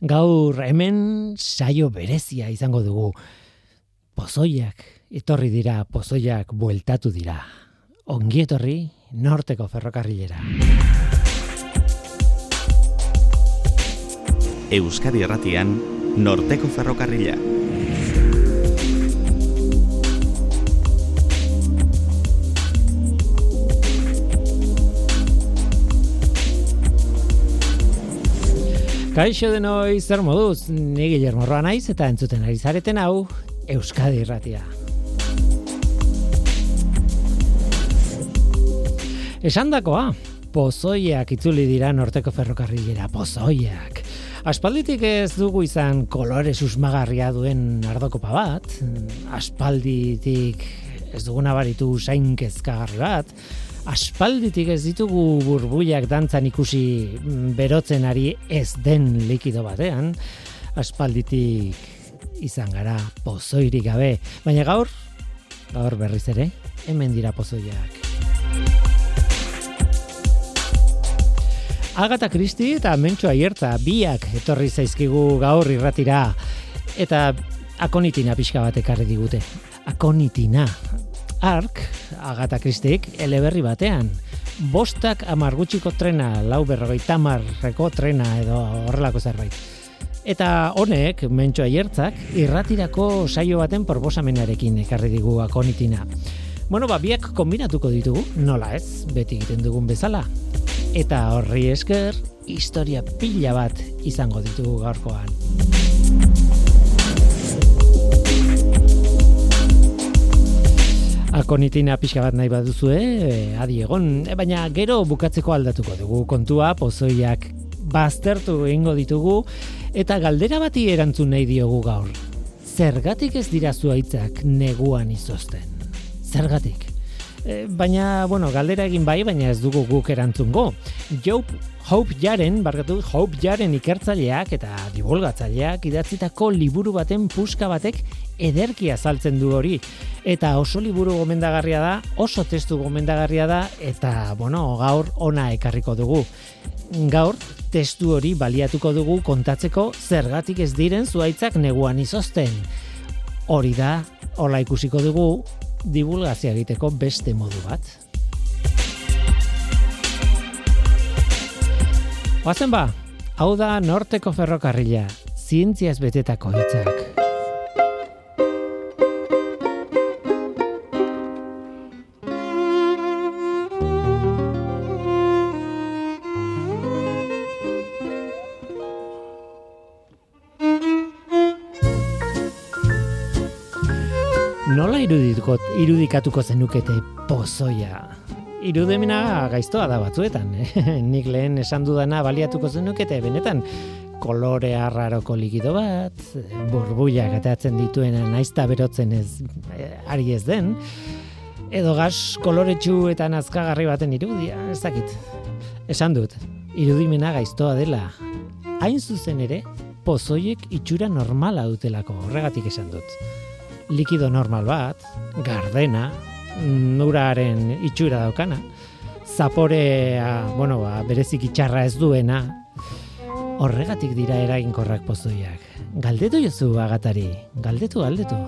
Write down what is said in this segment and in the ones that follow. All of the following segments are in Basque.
Gaur hemen saio berezia izango dugu. Pozoiak, etorri dira, pozoiak bueltatu dira. Ongi etorri, norteko ferrokarrilera. Euskadi Erratian, norteko ferrokarrila. Kaixo denoi zer moduz, ni Guillermo Roa naiz eta entzuten ari zareten hau Euskadi Irratia. Esandakoa, pozoiak itzuli dira norteko ferrokarrilera, pozoiak. Aspalditik ez dugu izan kolore susmagarria duen ardokopa bat, aspalditik ez dugu nabaritu sainkezkagarri bat, aspalditik ez ditugu burbuiak dantzan ikusi mm, berotzen ari ez den likido batean, aspalditik izan gara pozoirik gabe, baina gaur, gaur berriz ere, hemen dira pozoiak. Agata Kristi eta Mentxo Aierta biak etorri zaizkigu gaur irratira eta akonitina pixka bat ekarri digute. Akonitina, ark, Agata Kristik, eleberri batean. Bostak amargutxiko trena, lau berrogeita marreko trena edo horrelako zerbait. Eta honek, mentxoa jertzak, irratirako saio baten proposamenarekin ekarri digu akonitina. Bueno, ba, biak kombinatuko ditugu, nola ez, beti egiten dugun bezala. Eta horri esker, historia pila bat izango ditugu gaurkoan. Akonitina pixka bat nahi baduzu, eh? adi egon, e, baina gero bukatzeko aldatuko dugu kontua, pozoiak baztertu egingo ditugu, eta galdera bati erantzun nahi diogu gaur. Zergatik ez dira zuaitzak neguan izozten? Zergatik? E, baina, bueno, galdera egin bai, baina ez dugu guk erantzungo. Job Hope Jaren, barkatu, Hope Jaren ikertzaileak eta divulgatzaileak idatzitako liburu baten puska batek ederki azaltzen du hori. Eta oso liburu gomendagarria da, oso testu gomendagarria da, eta, bueno, gaur ona ekarriko dugu. Gaur, testu hori baliatuko dugu kontatzeko zergatik ez diren zuaitzak neguan izozten. Hori da, hola ikusiko dugu, divulgazia egiteko beste modu bat. Oazen ba, hau da norteko ferrokarrila, zientziaz betetako hitzak. Irudituko, irudikatuko zenukete pozoia? irudemena gaiztoa da batzuetan. Eh? Nik lehen esan dudana baliatuko zenukete, benetan kolore arraroko likido bat, burbuia gatatzen dituena naizta berotzen ez eh, ari ez den, edo gas koloretsu eta nazkagarri baten irudia, ez dakit. Esan dut, irudimena gaiztoa dela. Hain zuzen ere, pozoiek itxura normala dutelako, horregatik esan dut. Likido normal bat, gardena, nuraren itxura daukana. Zaporea, bueno, ba, berezik itxarra ez duena. Horregatik dira eraginkorrak pozoiak. Galdetu jozu agatari, galdetu, galdetu.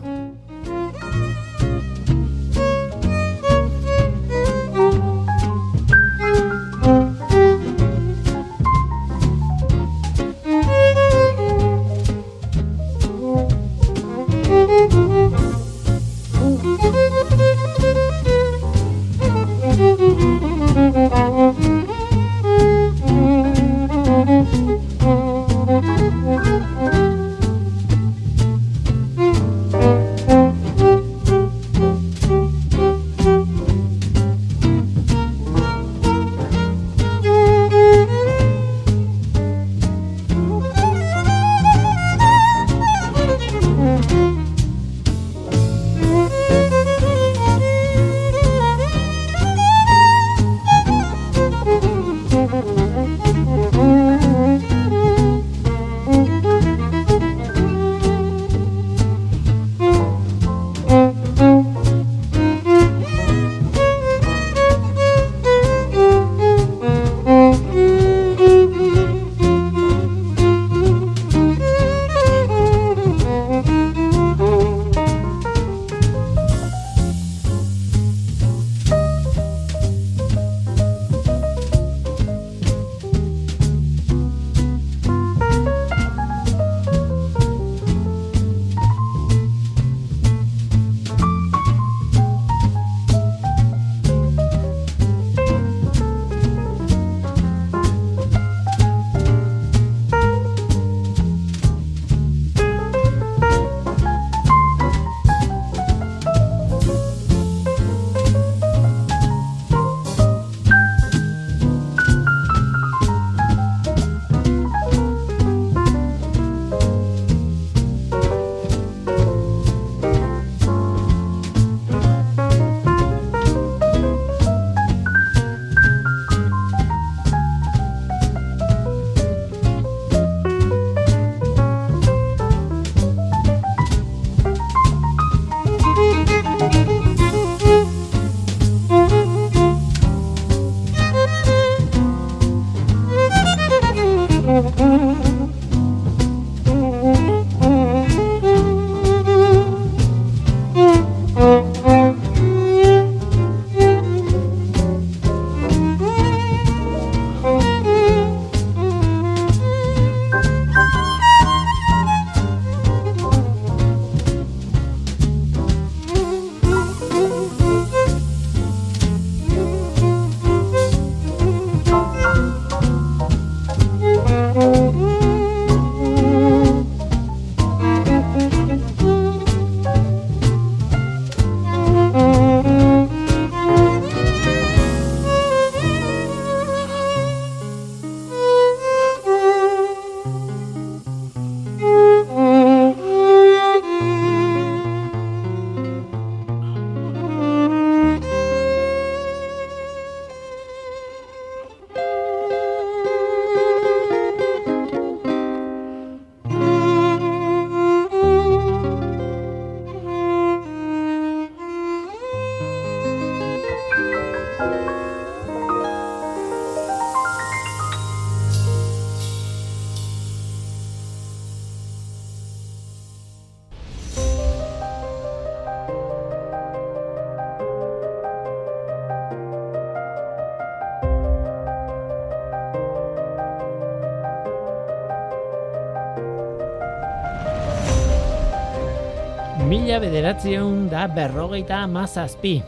Mila bederatzeun da berrogeita amazazpi.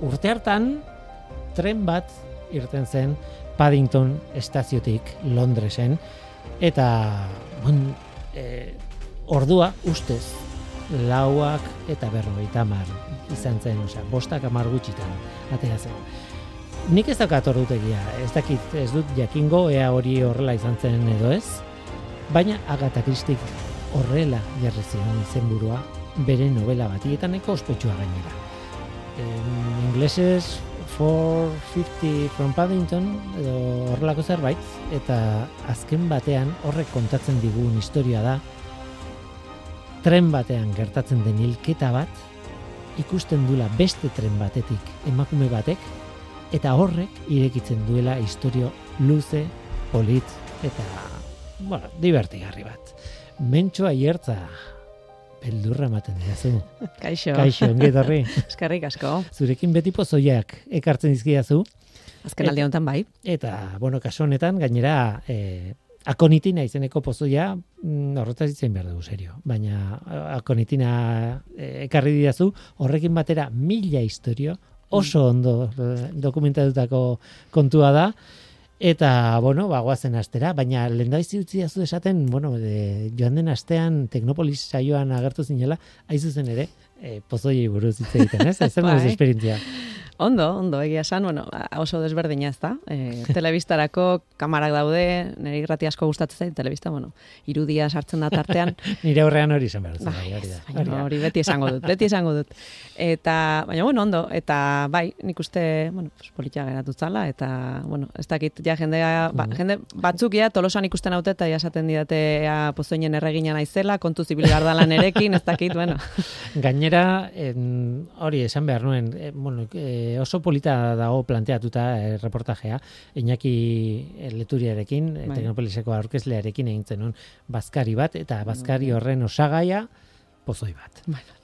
Urte hartan, tren bat irten zen Paddington estaziotik Londresen, eta bon, e, ordua ustez lauak eta berrogeita amar izan zen, osea, bostak amar gutxitan, atea zen. Nik ez daukat ordutegia, ez dakit ez dut jakingo ea hori horrela izan zen edo ez, baina Agatha Christie horrela jarri zion izenburua bere novela bati eta neko ospetsua gainera. En inglesez 450 from Paddington edo horrelako zerbait eta azken batean horrek kontatzen digun historia da tren batean gertatzen den hilketa bat ikusten dula beste tren batetik emakume batek eta horrek irekitzen duela historio luze, polit eta bueno, divertigarri bat. Mentxoa hiertza beldurra ematen diazu. Kaixo. Kaixo, ongi etorri. Eskerrik asko. Zurekin beti pozoiak ekartzen dizkidazu Azken aldi honetan bai. eta bueno, kasu honetan gainera eh akonitina izeneko pozoia mm, horretaz ditzen behar dugu serio. Baina akonitina eh, ekarri didazu horrekin batera mila historio oso ondo eh, dokumentatutako kontua da. Eta, bueno, bagoazen astera, baina lehendaizi utzi dazu esaten, bueno, de, joan den astean Teknopolis saioan agertu zinela, haizu zen ere, e, pozoiei buruz hitz egiten, ez? Ez zen Bai. esperientzia. Ondo, ondo, egia esan, bueno, oso desberdina ez da. E, telebistarako kamarak daude, nire irrati asko gustatzen zait, telebista, bueno, irudia sartzen da tartean. Nire aurrean hori izan behar duzu, Bai, hori da. baina hori beti esango dut, beti esango dut. Eta, baina, bueno, ondo, eta bai, nik uste, bueno, pues, politia geratu zala, eta, bueno, ez dakit, ja jendea, ba, jende batzuk ja, tolosan ikusten haute, eta ja esaten didate, ja, pozoinen erregina naizela, kontu zibil garda nerekin, ez dakit, bueno. Gainera, en, hori esan behar nuen, e, bueno, e, oso polita dago planteatuta e, reportajea, Iñaki Leturiarekin, e, Bai. Teknopoliseko aurkezlearekin egin zenuen bazkari bat, eta bazkari horren osagaia pozoi bat. Bueno.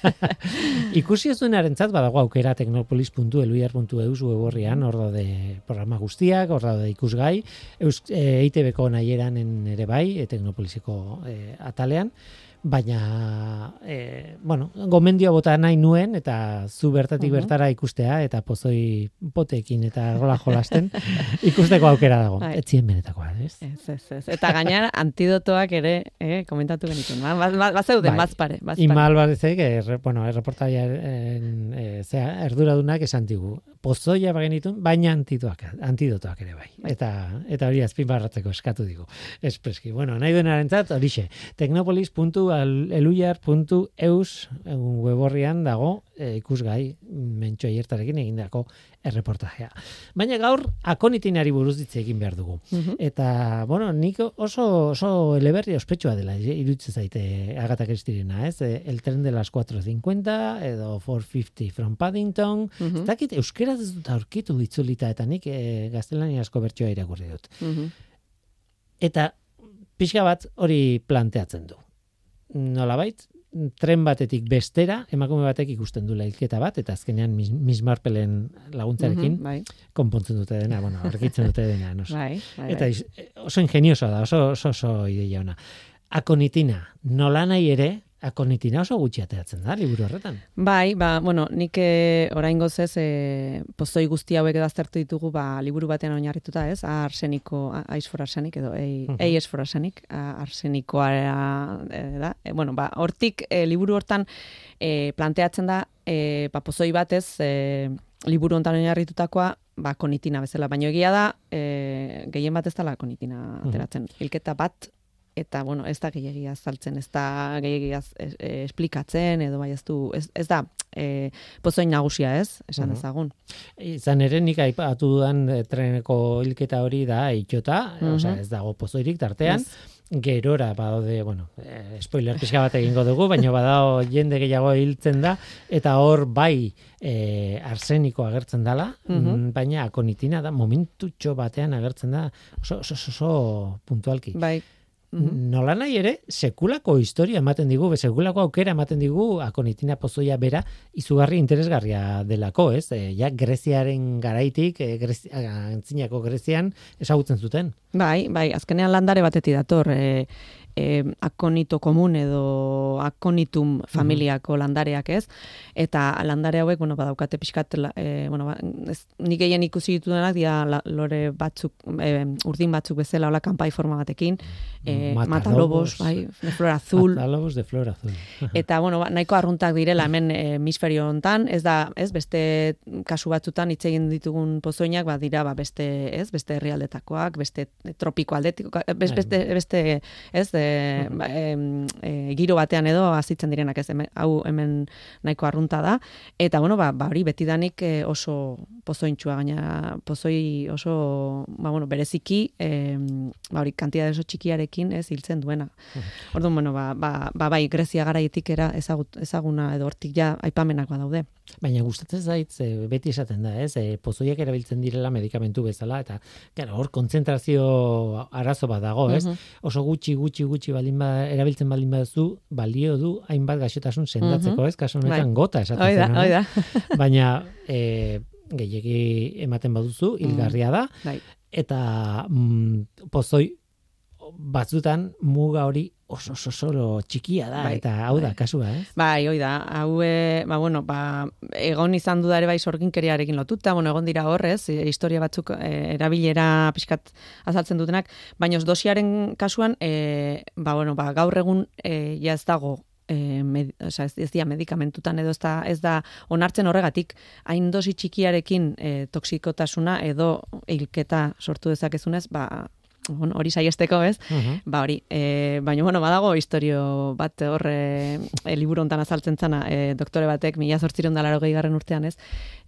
Ikusi ez duenarentzat badago aukera teknopolis.eluiar.eus web horrian, hor daude programa guztiak, hor daude ikusgai, Eus, e, EITB-ko nahieran ere bai, e, teknopoliseko e, atalean, baina e, bueno, gomendio bota nahi nuen eta zu bertatik Mhm. bertara ikustea eta pozoi potekin eta rola jolasten ikusteko aukera dago. Bai. Etzien benetakoa, ez? Ez, ez, ez. Eta gainera antidotoak ere, eh, komentatu genituen. Ba, ba, ba, bazeuden, Bai. bazpare, bazpare. Ima Alvarezek, erre, bueno, erreportaiaren e, zea, erduradunak esan digu. Pozoia bagenitun, baina antidoak, antidotoak ere bai. Bai. Eta, eta hori azpimarratzeko eskatu digu. Espreski. Bueno, nahi duenarentzat horixe. teknopolis.eluiar.eus egun web horrian dago e, ikusgai mentxo hiertarekin egindako erreportajea. Baina gaur akonitinari buruz hitz egin behar dugu. Mhm. Eta, bueno, nik oso, oso eleberri ospetsua dela, eh, iruditzen zaite Agatha Christiena, ez? Eh, El tren de las 4.50 edo 450 from Paddington. Mhm. Ez dakit, euskeraz ez dut aurkitu itzulita eta nik e, gaztelania asko bertsoa irakurri dut. Mhm. Eta pixka bat hori planteatzen du. Nolabait, tren batetik bestera, emakume batek ikusten du hilketa bat, eta azkenean Miss, Miss Marpelen laguntzarekin Mhm, bai, konpontzen dute dena, bueno, argitzen dute dena. No? bai, bai, Eta bai. oso ingeniosoa da, oso, oso, oso ideia ona. Akonitina, nola nahi ere, akonitina oso gutxi ateratzen da, liburu horretan. Bai, ba, bueno, nik e, oraingoz ez e, pozoi guzti hauek edo aztertu ditugu ba, liburu batean oinarrituta, ez? A, arseniko, aiz for arsenik edo ei, Mhm. ei es for arsenik, a, arsenikoa e, da. E, bueno, ba, hortik e, liburu hortan e, planteatzen da e, ba, pozoi batez e, liburu hontan oinarritutakoa ba, konitina bezala, baino egia da e, gehien bat ez dela konitina ateratzen. Hilketa bat eta bueno, ez da gehiagia azaltzen, ez da gehiagia ez- e, esplikatzen edo bai ez du ez, ez da e, pozoin nagusia, ez? Esan Mhm. dezagun. Izan ere nik aipatu dudan eh, treneko hilketa hori da itxota, Mhm. osea ez dago pozoirik tartean, Ez. gerora badaude, bueno, eh, spoiler pixka bat egingo dugu, baina badao jende gehiago hiltzen da, eta hor bai eh, arseniko agertzen dala, Mhm. mm, baina akonitina da, momentutxo batean agertzen da, oso, oso, oso puntualki. Bai. Nola nahi ere, sekulako historia ematen digu, sekulako aukera ematen digu akonitina pozoia bera izugarri interesgarria delako, ez? E, ja, Greziaren garaitik, e, Grezi, antzinako Grezian ezagutzen zuten. Bai, bai, azkenean landare batetik dator, e, e, akonito komun edo akonitum familiako landareak ez, eta landare hauek, bueno, badaukate pixkat, e, bueno, ba, ez, nik gehien ikusi ditudanak, dira la- lore batzuk, e, urdin batzuk bezala, hola kanpai forma batekin, e, Matalobos. bai, de flor azul, Matalobos de flor azul. Eta bueno, ba, nahiko arruntak direla hemen eh, hemisferio hontan, ez da, ez beste kasu batzutan hitz egin ditugun pozoinak, ba dira ba beste, ez, beste herrialdetakoak, beste tropiko aldetik, beste beste, beste ez, e, ba, em, e, giro batean edo hazitzen direnak, ez, hemen, hau hemen nahiko arrunta da eta bueno, ba, ba hori betidanik eh, oso pozointxua gaina pozoi oso ba bueno, bereziki em, ba hori kantitate oso txikiarekin, ez, hiltzen duena. Orduan, bueno, ba, ba, ba bai, Grezia garaitik era ezagut, ezaguna edo hortik ja aipamenak badaude. Baina gustatzen zait, beti esaten da, ez? E, pozoiak erabiltzen direla medikamentu bezala, eta claro, hor kontzentrazio arazo bat dago, ez? Mhm. Oso gutxi, gutxi, gutxi baldin ba, erabiltzen baldin baduzu, balio du hainbat gaixotasun sendatzeko, ez? Kasu honetan Bai. gota esaten Hoi da, zen, hoi da. Baina e, gehiegi ematen baduzu, hilgarria da, Bai. eta mm, pozoi batzutan muga hori oso oso solo txikia da, Bai, eta hau da, bai. kasua, ez? Bai, hoi da, hau, e, ba, bueno, ba, egon izan du ere bai sorginkeriarekin lotuta, bueno, egon dira horrez, e, historia batzuk e, erabilera pixkat azaltzen dutenak, baina os dosiaren kasuan, e, ba, bueno, ba, gaur egun e, ja ez dago e, med, osea, ez, ez dira medikamentutan edo ez da, ez da onartzen horregatik hain dosi txikiarekin e, toksikotasuna edo hilketa sortu dezakezunez, ba, bueno, hori saiesteko, ez? Ba hori, e, baina bueno, badago historio bat hor e, e, liburu hontan azaltzen zana, e, doktore batek, mila zortziron da garren urtean ez,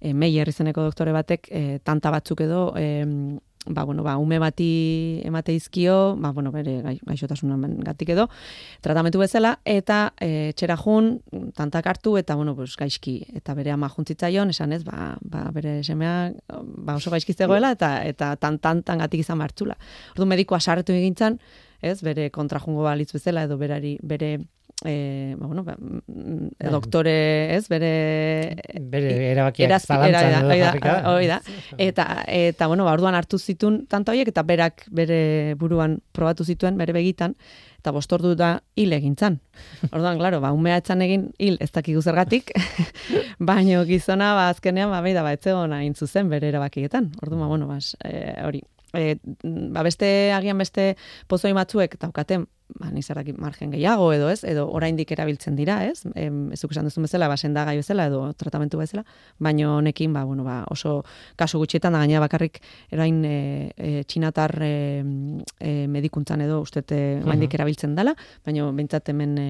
e, Meyer izeneko doktore batek, e, tanta batzuk edo, e, ba, bueno, ba, ume bati emate izkio, ba, bueno, bere gai, gaixotasunan gatik edo, tratamentu bezala, eta e, txera jun, tantak hartu, eta, bueno, pues, gaizki, eta bere ama juntzitzaion, esan ez, ba, ba, bere semea, ba, oso gaizki zegoela, eta, eta tan, tan, tan gatik izan martzula. Ordu medikoa sarretu egintzan, ez, bere kontrajungo balitz bezala, edo berari, bere, e, ba, bueno, ba, mm, Bai. doktore, ez, bere... Bere erabakiak zalantzan era- da, hoi da. Eta, eta bueno, ba, orduan hartu zituen tanta horiek, eta berak bere buruan probatu zituen, bere begitan, eta bostordu da hil egintzan. Orduan, claro, ba, umea etzan egin hil ez dakigu zergatik, baino gizona, ba, azkenean, ba, beida, ba, etzegon hain zuzen bere erabakietan. Orduan, ba, bueno, bas, e, hori. E, ba, beste, agian beste pozoi batzuek daukaten, ba, nizarrak margen gehiago edo ez, edo oraindik erabiltzen dira, ez? Em, ezuk esan duzun bezala, ba, sendagai bezala edo tratamentu bezala, baino honekin, ba, bueno, ba, oso kasu gutxietan da gaina bakarrik erain e, e, txinatar e, e, medikuntzan edo ustete oraindik erabiltzen dela, baino behintzat hemen, e,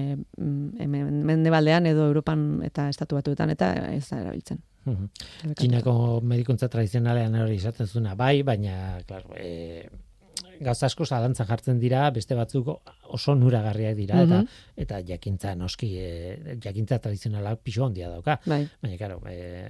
hemen mendebaldean edo Europan eta estatu batuetan eta ez da erabiltzen. Txinako medikuntza tradizionalean hori izaten zuna bai, baina, claro, e, gauza asko zalantzan jartzen dira, beste batzuk oso nuragarriak dira eta Mhm. eta jakintza noski e, jakintza tradizionala pisu handia dauka. Bai. Baina claro, e,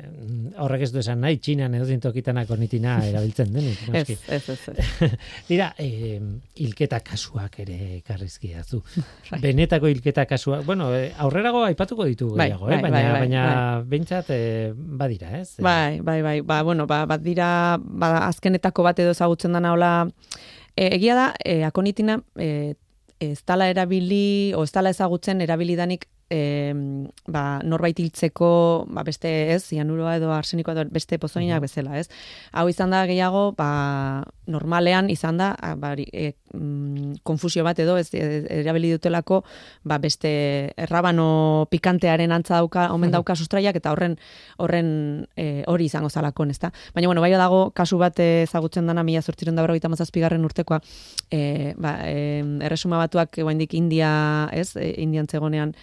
horrek ez du esan nahi Txinan edo tokitan akonitina erabiltzen denik, noski. ez, ez, ez. Dira, e, hilketa kasuak ere ekarrizki dazu. Bai. Benetako hilketa kasuak, bueno, eh, aurrerago aipatuko ditugu Bai, gehiago, eh? bai, baina, bai, bai, baina behintzat eh, badira, ez? Bai, bai, bai, ba, bueno, ba, bat dira, ba, azkenetako bat edo ezagutzen dana hola, e, egia da, e, akonitina, e, ez dala erabili, o ez dala ezagutzen erabilidanik, e, ba, norbait hiltzeko, ba, beste ez, zianuroa edo arsenikoa edo beste pozoinak bezala, ez? Hau izan da gehiago, ba, normalean izan da, ba, e, mm, konfusio bat edo, ez, e, erabili dutelako, ba, beste errabano pikantearen antza dauka, omen dauka sustraiak, eta horren horren e, hori izango zalakon, ezta? Baina, bueno, bai dago, kasu bat ezagutzen dana, mila zortziren da berrogeita mazazpigarren urtekoa, e, ba, e, erresuma batuak oraindik India, ez, e, Indian zegonean,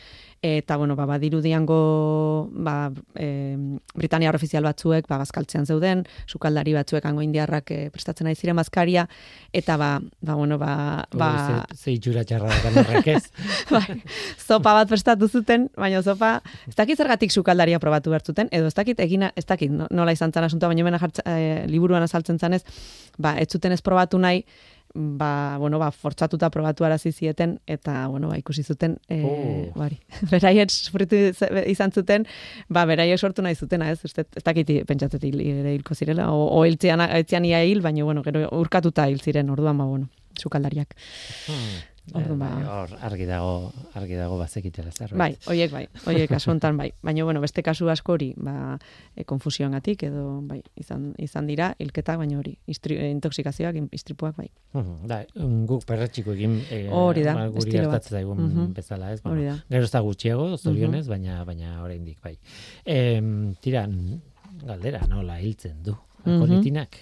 eta, bueno, ba, badirudiango, ba, e, Britania ofizial batzuek, ba, bazkaltzean zeuden, sukaldari batzuek hango indiarrak e, prestatzen ari ziren bazkaria, eta, ba, ba, bueno, ba, ba, Ze, ze itxura txarra da ez. bai, zopa bat prestatu zuten, baina zopa, ez dakit zergatik sukaldaria probatu behar zuten, edo ez dakit egina, ez dakit no- nola izan zan asuntoa, baina hemen e, liburuan azaltzen zanez, ba, ez zuten ez probatu nahi, ba, bueno, ba, fortzatuta probatu arazi zieten, eta, bueno, ba, ikusi zuten, e, Oh. bari, beraiet sufritu izan zuten, ba, beraiek sortu nahi zutena, ez, ez, ez dakit pentsatzet ere hilko zirela, o, o hiltzean, hiltzean ia hil, baina, bueno, gero urkatuta hil ziren, orduan, ba, bueno, sukaldariak. Hmm. Orduan, Eh, ba. bai, hor, argi dago, argi dago bazekitela zerbait. Bai, hoiek bai, hoiek kasu hontan bai. Baina bueno, beste kasu askori, ba, e, konfusioengatik edo bai, izan izan dira hilketak, baina hori, istri, e, intoxikazioak, in- istripuak bai. Mhm, Da, mm, guk perretxiko egin eh, Hori da, ba, guri bat. gertatzen zaigun Mhm. bezala, ez? Hori da. Gero ez da gutxiago, zorionez, baina baina oraindik bai. Em, tira, galdera, nola hiltzen du? Akonitinak?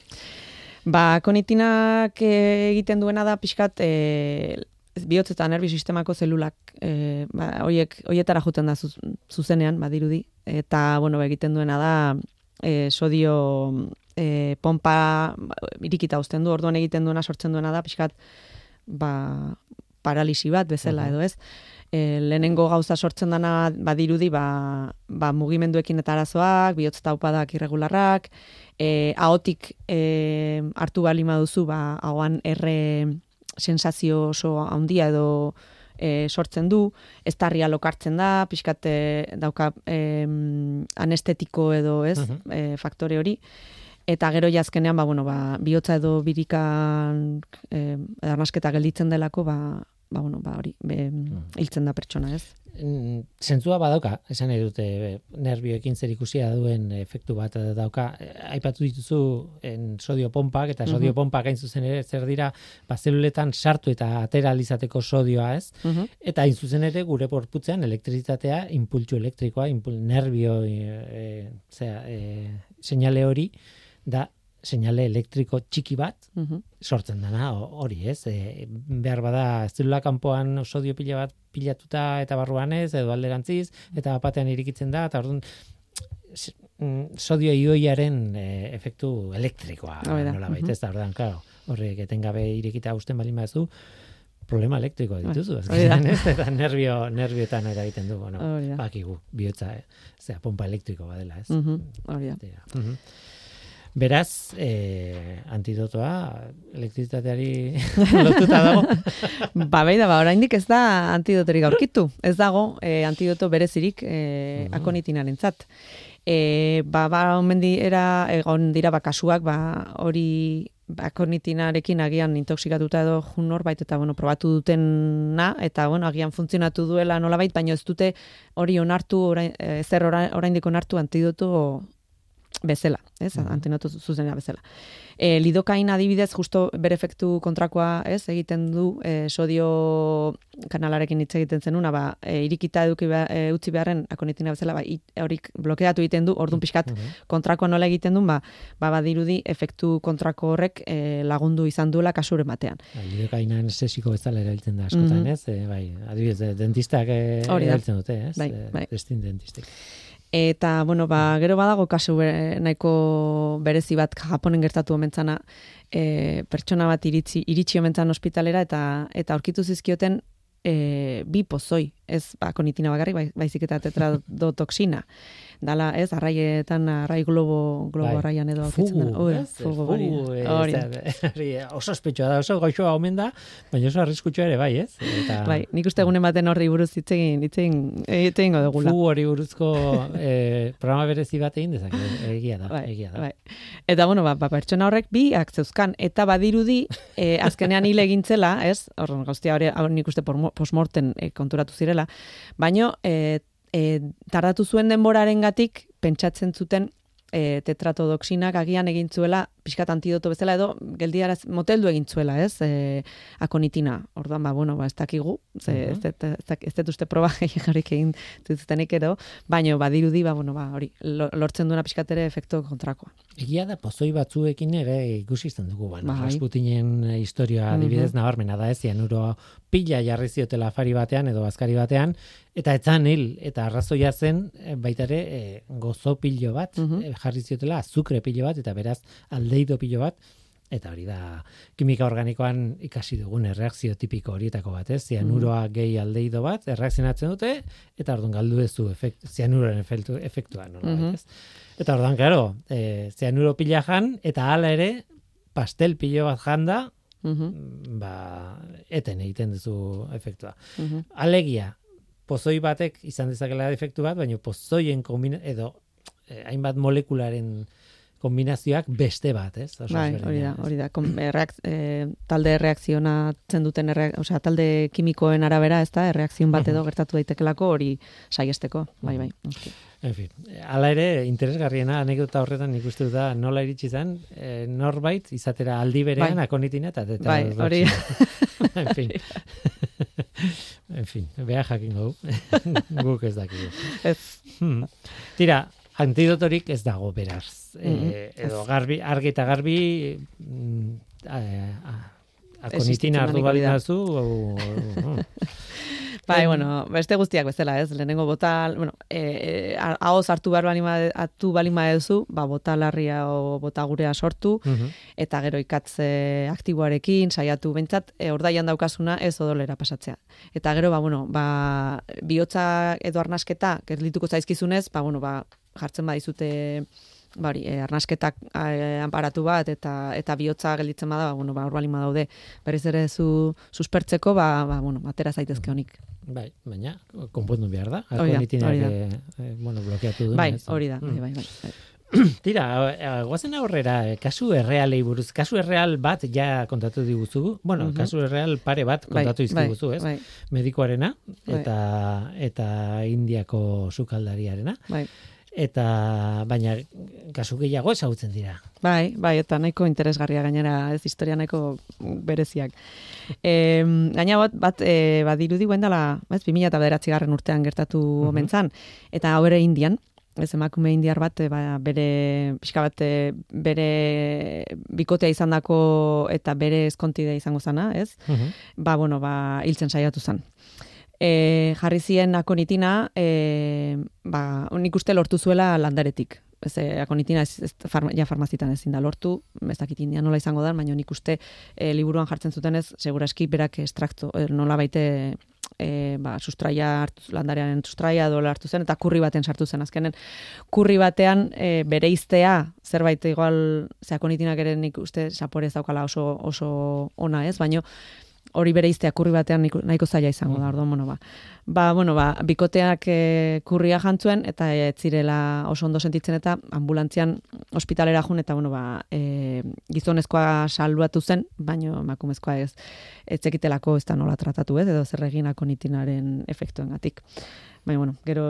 Ba, konitinak e, egiten duena da pixkat e, bihotz eta nervi sistemako zelulak e, ba, hoiek, hoietara juten da zuz, zuzenean, badirudi. Eta, bueno, ba, egiten duena da e, sodio e, pompa ba, irikita uzten du, orduan egiten duena sortzen duena da pixkat ba, paralisi bat bezala Mhm. edo ez. E, lehenengo gauza sortzen dana badirudi ba, ba mugimenduekin eta arazoak, bihotz taupadak irregularrak, e, ahotik e, hartu bali duzu ba, ahoan erre sensazio oso handia edo e, sortzen du, ez tarria lokartzen da, pixkat e, dauka e, anestetiko edo ez, Mhm. e, faktore hori, eta gero jazkenean, ba, bueno, ba, bihotza edo birikan e, gelditzen delako, ba, ba, bueno, ba, hori, be, hiltzen da pertsona, ez? Mm, Zentzua badauka, esan nahi dute nerbioekin zer ikusia duen efektu bat dauka. Eh, Aipatu dituzu en sodio pompak eta sodio Mhm. pompak hain zuzen ere zer dira ba, zeluletan sartu eta atera alizateko sodioa, ez? Mhm. Eta hain zuzen ere gure porputzean elektrizitatea, impultsu elektrikoa, impul, nervio, e, e, zera, e, seinale hori, da seinale elektriko txiki bat, Mhm. sortzen dana ho- hori, ez? E, behar bada zelula kanpoan sodio pila bat pilatuta eta barruan ez, edo alderantziz, eta batean irikitzen da, eta orduan s- mm, sodio ioiaren e, efektu elektrikoa Hori da, nola baita, ez da, orduan, claro, horrek etengabe irikita usten bali bazu, problema elektrikoa dituzu, da. azkenean, ez? Eta nervio, nervioetan eragiten du, bueno, da. bakigu, bihotza, eh? zera, pompa elektriko badela, ez? Hori da. Beraz, eh, antidotoa elektrizitateari lotuta dago. Ba, bai da, ba, oraindik ez da antidotorik aurkitu. Ez dago eh, antidoto berezirik Mhm. akonitinarentzat. E, ba, ba, omen era, egon dira ba, kasuak, ba, hori ba, akonitinarekin agian intoxikatuta edo jun norbait, eta bueno, probatu dutena, eta bueno, agian funtzionatu duela nolabait, baina ez dute hori onartu, orain, eh, zer ora- oraindik onartu antidoto bezala, ez? Mhm. Antenotu zuzena bezala. E, lidokain adibidez, justo bere efektu kontrakoa, ez? Egiten du e, sodio kanalarekin hitz egiten zenuna, ba, e, irikita eduki behar, e, utzi beharren akonitina bezala, ba, horik blokeatu egiten du, orduan pixkat Mhm. kontrakoa nola egiten du, ba, ba badirudi efektu kontrako horrek e, lagundu izan duela kasure batean. Lidokaina anestesiko bezala erabiltzen da askotan, Mhm. ez? E, bai, adibidez, eh, dentistak eh, da. erabiltzen dute, ez? Bai, Eh, bai. Destin dentistik. Eta, bueno, ba, gero badago kasu be- nahiko berezi bat Japonen gertatu omentzana, e, pertsona bat iritzi, iritsi omentzan ospitalera, eta eta aurkitu zizkioten e, bi pozoi, ez ba, konitina bakarrik, bai, baizik eta tetradotoxina dala, ez, arraietan, arrai globo, globo Bai. arraian edo Fugu, aurkitzen dena. ez? fugu, hori. hori. hori, oso ospetsua da, oso goxoa omen da, baina oso arriskutsua ere bai, ez? Eta Bai, nik uste egunen baten horri buruz hitz egin, hitz egin, hitz egingo dugula. fugu hori buruzko eh, programa berezi bat egin dezake, egia da, Bai, egia da. bai. Eta bueno, ba, ba, pertsona horrek bi zeuzkan eta badirudi eh, azkenean hile egintzela, ez? Hor guztia hori hau nik uste postmorten eh, konturatu zirela, baino eh, eh, tardatu zuen denborarengatik pentsatzen zuten e, tetratodoxinak agian egin zuela pixkat antidoto bezala edo geldiaraz moteldu egin zuela, ez? E, akonitina. Orduan ba bueno, ba ez dakigu, ze Mhm. ez dut- ez dak- ez dut uste proba gehiagorik egin zutzenik edo, baino badirudi ba bueno, ba hori lo- lortzen duena pixkat ere efektu kontrakoa. Egia da, pozoi batzuekin ere ikusi izan dugu, baina Bai. Rasputinen historia adibidez nabarmena da ez, zianuro pila jarri ziotela afari batean edo bazkari batean, eta etzan hil, eta arrazoia zen baita ere eh, gozo pilo bat, Mhm. eh, jarri ziotela azukre pilo bat, eta beraz aldeido pilo bat, eta hori da kimika organikoan ikasi dugun erreakzio tipiko horietako bat, ez? Zianuroa gehi aldeido bat, erreakzionatzen dute, eta orduan galdu ez du efekt, zianuroren efektu, efektua, nola Mhm. ez? Eta orduan, claro, e, zianuro pila jan, eta hala ere, pastel pilo bat janda, Mhm, ba, eten egiten duzu efektua. mhm. Alegia, pozoi batek izan dezakela efektu bat, baina pozoien kombina, edo eh, hainbat molekularen kombinazioak beste bat, ez? Oso Bai, hori da, hori da. Kom, erreak, e, talde erreakzionatzen duten, erre, osea, talde kimikoen arabera, ez da, erreakzion bat edo gertatu daitekelako hori saiesteko. Bai, bai. noski. En fin, hala ere, interesgarriena anekdota horretan dut da nola iritsi zen, eh, norbait izatera aldi berean Bai. akonitina eta eta Bai, hori. en fin. en fin, beha jakingo du. Guk ez dakigu. Ez, Hmm. Tira, antidotorik ez dago beraz. Mhm, Eh, edo garbi, argi eta garbi mm, akonitina hartu denik hori bali da. dazu, o, o, Bai, bueno, beste guztiak bezala, ez? Lehenengo botal, bueno, eh eh, ahoz hartu behar balima, hartu balima duzu, ba, botalarria o botagurea sortu, mhm. eta gero ikatze aktiboarekin, saiatu bentsat, e, ordaian daukazuna ez odolera pasatzea. Eta gero, ba, bueno, ba, bihotza edo arnasketa, gerlituko zaizkizunez, ba, bueno, ba, jartzen badizute ba hori, eh, arnasketak eh, aparatu bat eta eta bihotza gelditzen bada, ba, bueno, ba, hor balin badaude berriz ere zu suspertzeko, ba, ba, bueno, atera zaitezke honik. Bai, baina konpondu behar da. Da. eh, eh, bueno, blokeatu du. Bai, hori da, bai, bai, bai. Tira, eh, guazen aurrera, kasu errealei buruz, kasu erreal bat ja kontatu diguzu, bueno, Mhm. kasu erreal pare bat kontatu izkiguzu, ez? Bai, Medikoarena, Bai. eta, eta indiako sukaldariarena, bai. Eta baina kasu gehiago ezagutzen dira. Bai, bai, eta nahiko interesgarria gainera, ez historia nahiko bereziak. E, gaina bat, bat e, badirudi guen dela, ez, 2009 garren urtean gertatu Mhm. omen zan, eta hau ere indian, ez emakume indiar bat, e, ba, bere, pixka bat, e, bere bikotea izandako eta bere eskontide izango zana, ez? ba, bueno, ba, hiltzen saiatu zen. E, jarri zien akonitina, e, ba, nik uste lortu zuela landaretik. Ez, e, akonitina ez, ez farma, ja farmazitan ezin da lortu, ez dakit india nola izango da, baina nik uste e, liburuan jartzen zutenez, seguraski berak estrakto, e, nola baite e, ba, sustraia hartu, landarearen sustraia dola hartu zen, eta kurri baten sartu zen azkenen. Kurri batean e, bere iztea, zerbait igual, ze akonitinak ere nik uste sapore ez daukala oso, oso ona ez, baino hori bere iztea kurri batean nahiko, zaila izango da, orduan, bueno, ba. Ba, bueno, ba, bikoteak e, kurria jantzuen, eta ez zirela oso ondo sentitzen, eta ambulantzian ospitalera jun, eta, bueno, ba, e, gizonezkoa salduatu zen, baino emakumezkoa ez, ez zekitelako ez da nola tratatu, ez, edo zer egin akonitinaren efektuengatik. Baina, bueno, gero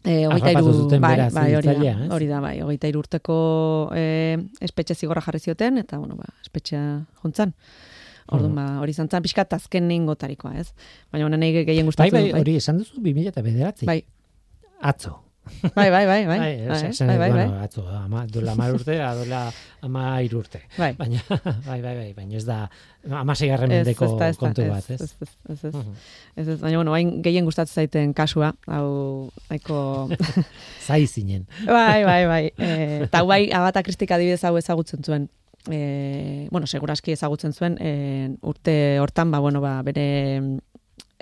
E, hogeita iru, bai, bai, hori da, hori da, bai, hogeita iru urteko e, espetxe zigorra jarri zioten, eta, bueno, ba, espetxea juntzan. Orduan, ba, hori izan zen, pixkat azken gotarikoa, ez? Baina, honen nahi gehien Bai, gustatzen. bai, hori esan duzu 2000 eta bederatzi. bai, Atzo. bai, bai, bai, bai, Bai, bai, esan bai, dut, bai, bueno, bai, atzo, ama, duela amar urte, adola ama iru urte. bai. Baina, bai, bai, bai, baina ez da amaseigarren Ez, mendeko ez da, ez da, kontu ez, bat, ez? Ez, ez, ez, ez, Mhm. ez, ez, baina, bueno, bain gehien gustatzen zaiten kasua, hau, nahiko, Zai zinen. bai, bai, bai, e, eta bai, abata kristik adibidez hau ezagutzen zuen, e, bueno, seguraski ezagutzen zuen, e, urte hortan, ba, bueno, ba, bere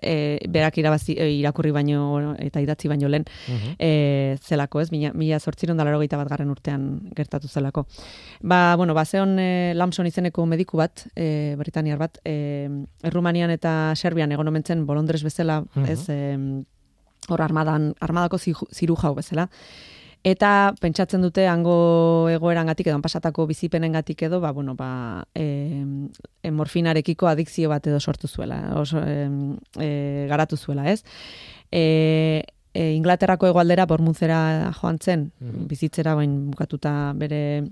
e, berak irabazi, irakurri baino eta idatzi baino lehen e, zelako, ez? Mila, mila sortziron bat garren urtean gertatu zelako. Ba, bueno, ba, zeon e, Lamson izeneko mediku bat, e, Britaniar bat, e, Errumanian eta Serbian egon omentzen bolondrez bezala, ez? E, hor armadan, armadako ziru jau bezala. Eta pentsatzen dute hango egoerangatik edo pasatako bizipenengatik edo ba bueno ba e, morfinarekiko adikzio bat edo sortu zuela, oso e, garatu zuela, ez? E, e, Inglaterrako egoaldera bormuntzera joan zen, bizitzera bain bukatuta bere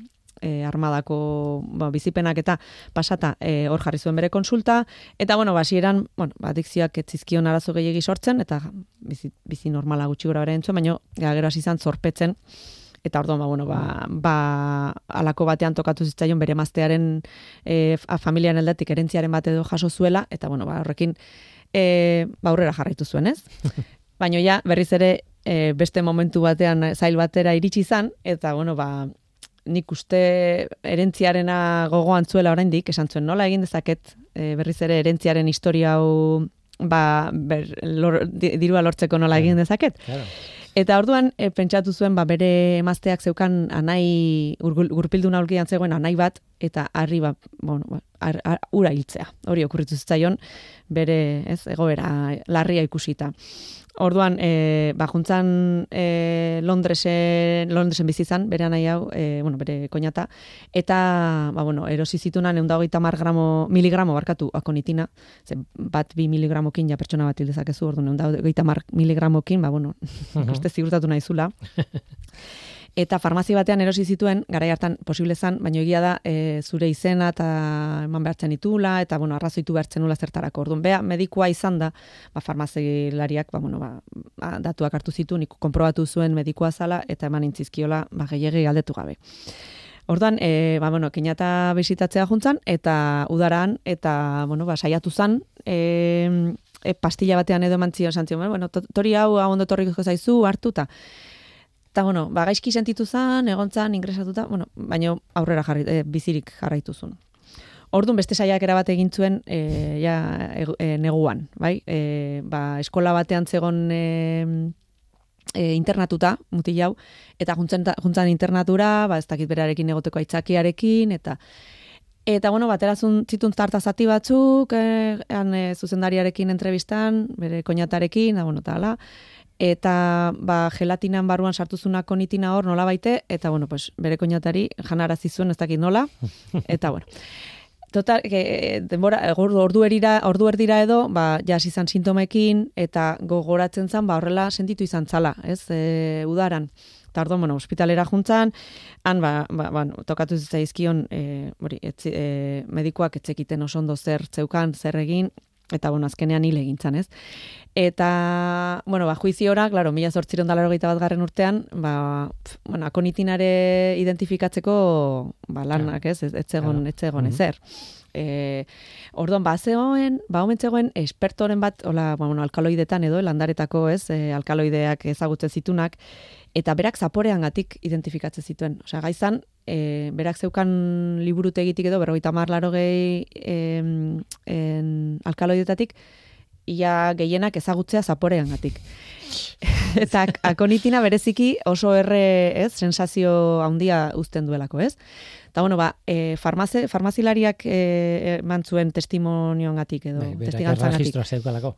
e, armadako ba, bizipenak eta pasata e, hor jarri zuen bere konsulta, eta bueno, basieran, bueno, ba, dikzioak etzizkion arazo gehiagi sortzen, eta bizi, bizi normala gutxi gura bere entzuen, baina gero hasi izan zorpetzen, eta orduan, ba, bueno, ba, ba, alako batean tokatu zitzaion bere maztearen e, familiaren aldatik erentziaren bat edo jaso zuela, eta bueno, ba, horrekin e, ba, aurrera jarraitu zuen, ez? Baina ja, berriz ere, e, beste momentu batean zail batera iritsi izan, eta bueno, ba, nik uste erentziarena gogoan zuela oraindik esan zuen nola egin dezaket e, berriz ere erentziaren historia hau ba ber, lor, dirua lortzeko nola egin dezaket. Eta orduan e, pentsatu zuen ba bere emazteak zeukan anai gurpildu naulkian zegoen anai bat eta harri ba, bueno, ba, ura hiltzea. Hori okurritu zitzaion bere, ez, egoera larria ikusita. Orduan, e, ba, juntzan e, Londresen, Londresen bizi izan, bere nahi hau, e, bueno, bere koñata, eta, ba, bueno, erosi zitunan egun dagoita mar gramo, miligramo barkatu akonitina, ze, bat bi miligramokin ja pertsona bat hildezakezu, orduan egun dagoita mar miligramokin, ba, bueno, uh -huh. uste zigurtatu nahi zula. eta farmazi batean erosi zituen, garai hartan posible zan, baina egia da e, zure izena eta eman behartzen ditula, eta bueno, arrazoitu behartzen nula zertarako. Orduan, bea, medikua izan da, ba, farmazilariak, ba, bueno, ba, ba, datuak hartu zitu, nik konprobatu zuen medikua zala, eta eman intzizkiola, ba, gehiagi galdetu gabe. Orduan, e, ba, bueno, kinata bizitatzea juntzan, eta udaran, eta, bueno, ba, saiatu zan, e, e, pastilla batean edo eman zion, bueno, tori hau ondo torriko zaizu, hartuta. Eta, bueno, ba, gaizki sentitu zen, egontzan, ingresatuta, bueno, baina aurrera jarri, e, bizirik jarraituzun. Orduan beste saiak bat egin zuen e, ja, e, neguan, bai? E, ba, eskola batean zegon e, e, internatuta, muti jau, eta juntzen, juntzen internatura, ba, ez dakit berarekin egoteko aitzakiarekin, eta Eta, bueno, baterazun zitun zarta zati batzuk, e, e, zuzendariarekin entrevistan, bere koñatarekin, da, bueno, eta ala, eta ba, gelatinan barruan sartuzuna konitina hor nola baite, eta bueno, pues, bere koinatari janarazi zuen ez dakit nola, eta bueno. Total, que, denbora, ordu, erira, ordu erdira edo, ba, jas izan sintomekin, eta gogoratzen zan, ba, horrela sentitu izan zala, ez, e, udaran. Eta orduan, bueno, hospitalera juntzan, han, ba, ba, ba tokatu zaizkion, e, bori, etzi, e, medikuak etzekiten oso ondo zer zeukan, zer egin, eta bueno, azkenean hile egintzan, ez? Eta, bueno, ba, juiziora, klaro, mila zortziron dalaro bat garren urtean, ba, pf, bueno, akonitinare identifikatzeko, ba, lanak, ez, ez, ez egon, ez egon, ezer. E, orduan, ba, zegoen, ba, omen zegoen, espertoren bat, hola, ba, bueno, alkaloidetan edo, landaretako, ez, e, alkaloideak ezagutzen zitunak, eta berak zaporean gatik identifikatzen zituen. Osea, gaizan, e, berak zeukan liburutegitik edo, berroita marlaro gehi alkaloidetatik, ia gehienak ezagutzea zaporean gatik. eta akonitina bereziki oso erre, ez, sensazio handia uzten duelako, ez? Eta, bueno, ba, e, farmaze, farmazilariak e, mantzuen testimonioan gatik edo, bai, testigantzan gatik.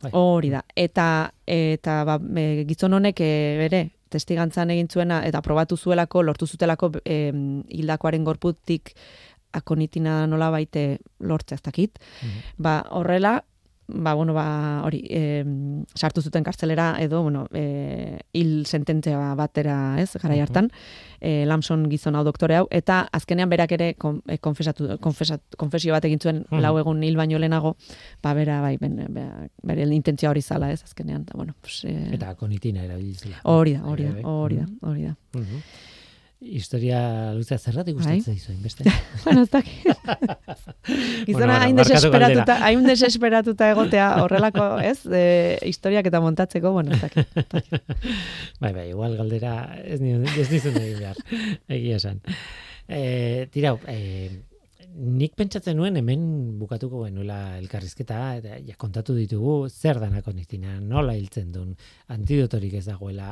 Bai. Hori da. Eta, eta ba, e, gizon honek e, bere, testigantzan egin zuena eta probatu zuelako, lortu zutelako e, hildakoaren gorputik akonitina nola baite lortzea ez dakit. Mhm. Ba, horrela, ba, bueno, ba, hori, e, sartu zuten kartzelera edo, bueno, e, hil sententzia batera, ez, gara hartan, e, Lamson gizon hau doktore hau, eta azkenean berak ere kon, e, konfesatu, konfesat, konfesio bat egin zuen lau egun hil baino lehenago, ba, bera, bai, ben, bere intentzia hori zala, ez, azkenean, eta, bueno, pues, e, eta konitina erabilizela. Hori da, hori da, bai, hori da, hori da. Historia luzea zerratik gustatzen zaizu, beste. bueno, ez dakit. Gizona hain desesperatuta, hain desesperatuta egotea horrelako, ez? E, historiak eta montatzeko, bueno, ez dakit. bai, bai, igual galdera ez, ez nizun egin behar, egia esan. E, tirau, e, nik pentsatzen nuen hemen bukatuko genuela elkarrizketa eta ja kontatu ditugu zer da nakonitina, nola hiltzen duen antidotorik ez dagoela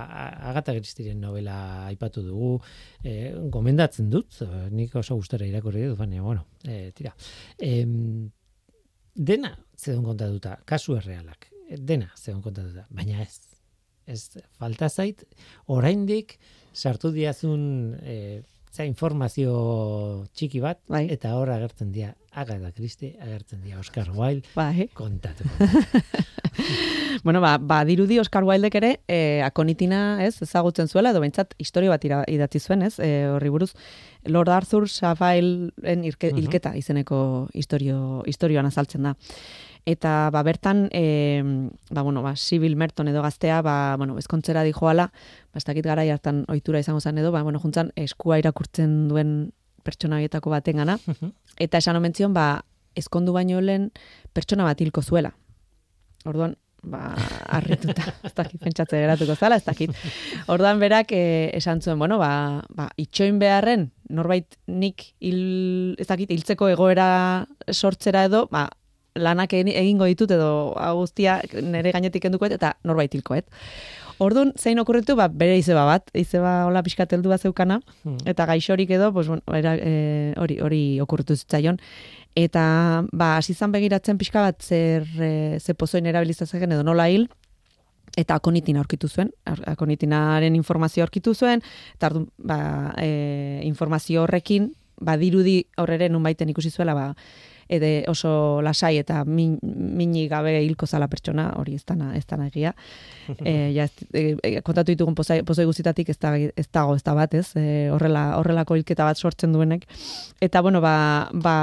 Agatha Christieren novela aipatu dugu e, gomendatzen dut nik oso gustora irakurri dut baina bueno e, tira. E, dena zedun kontatuta kasu errealak dena zedun kontatuta baina ez ez falta zait oraindik sartu diazun e, za informazio txiki bat bai. eta hor agertzen dira Agatha Christie, agertzen dira Oscar Wilde bai. kontatu. bueno, ba, ba dirudi Oscar Wildek ere eh, akonitina ez, ezagutzen zuela, edo behintzat historio bat idatzi zuen, ez, eh, horri buruz, Lord Arthur Savailen hilketa izeneko historio, historioan azaltzen da eta ba bertan e, ba bueno ba Sibyl Merton edo gaztea ba bueno ezkontzera di joala ba ez dakit gara hartan ohitura izango zen edo ba bueno juntzan eskua irakurtzen duen pertsona haietako batengana. Eta esan omentzion ba ezkondu baino lehen pertsona bat hilko zuela. Orduan ba harrituta ez dakit pentsatze geratuko zala ez dakit. Orduan berak e, esan zuen bueno ba ba itxoin beharren norbait nik hil ez dakit hiltzeko egoera sortzera edo ba lanak egingo ditut edo guztia nere gainetik kendukoet eta norbait hilkoet. Orduan, zein okurritu, ba, bere izeba bat, izeba hola pixkat heldu bat zeukana, hmm. eta gaixorik edo, pues, bueno, era, e, hori, hori okurritu zitzaion. Eta, ba, asizan begiratzen pixka bat, zer, e, ze pozoin erabilizatzen edo nola hil, eta akonitina aurkitu zuen, akonitinaren informazio aurkitu zuen, eta ba, e, informazio horrekin, badirudi horreren unbaiten ikusi zuela, ba, ede oso lasai eta min, mini gabe hilko zala pertsona, hori ez dana, ez dana egia. e, ja, e, kontatu ditugun pozoi, pozoi guztitatik ez, da, ez dago ez da bat, ez? E, horrela, horrelako hilketa bat sortzen duenek. Eta, bueno, ba, ba,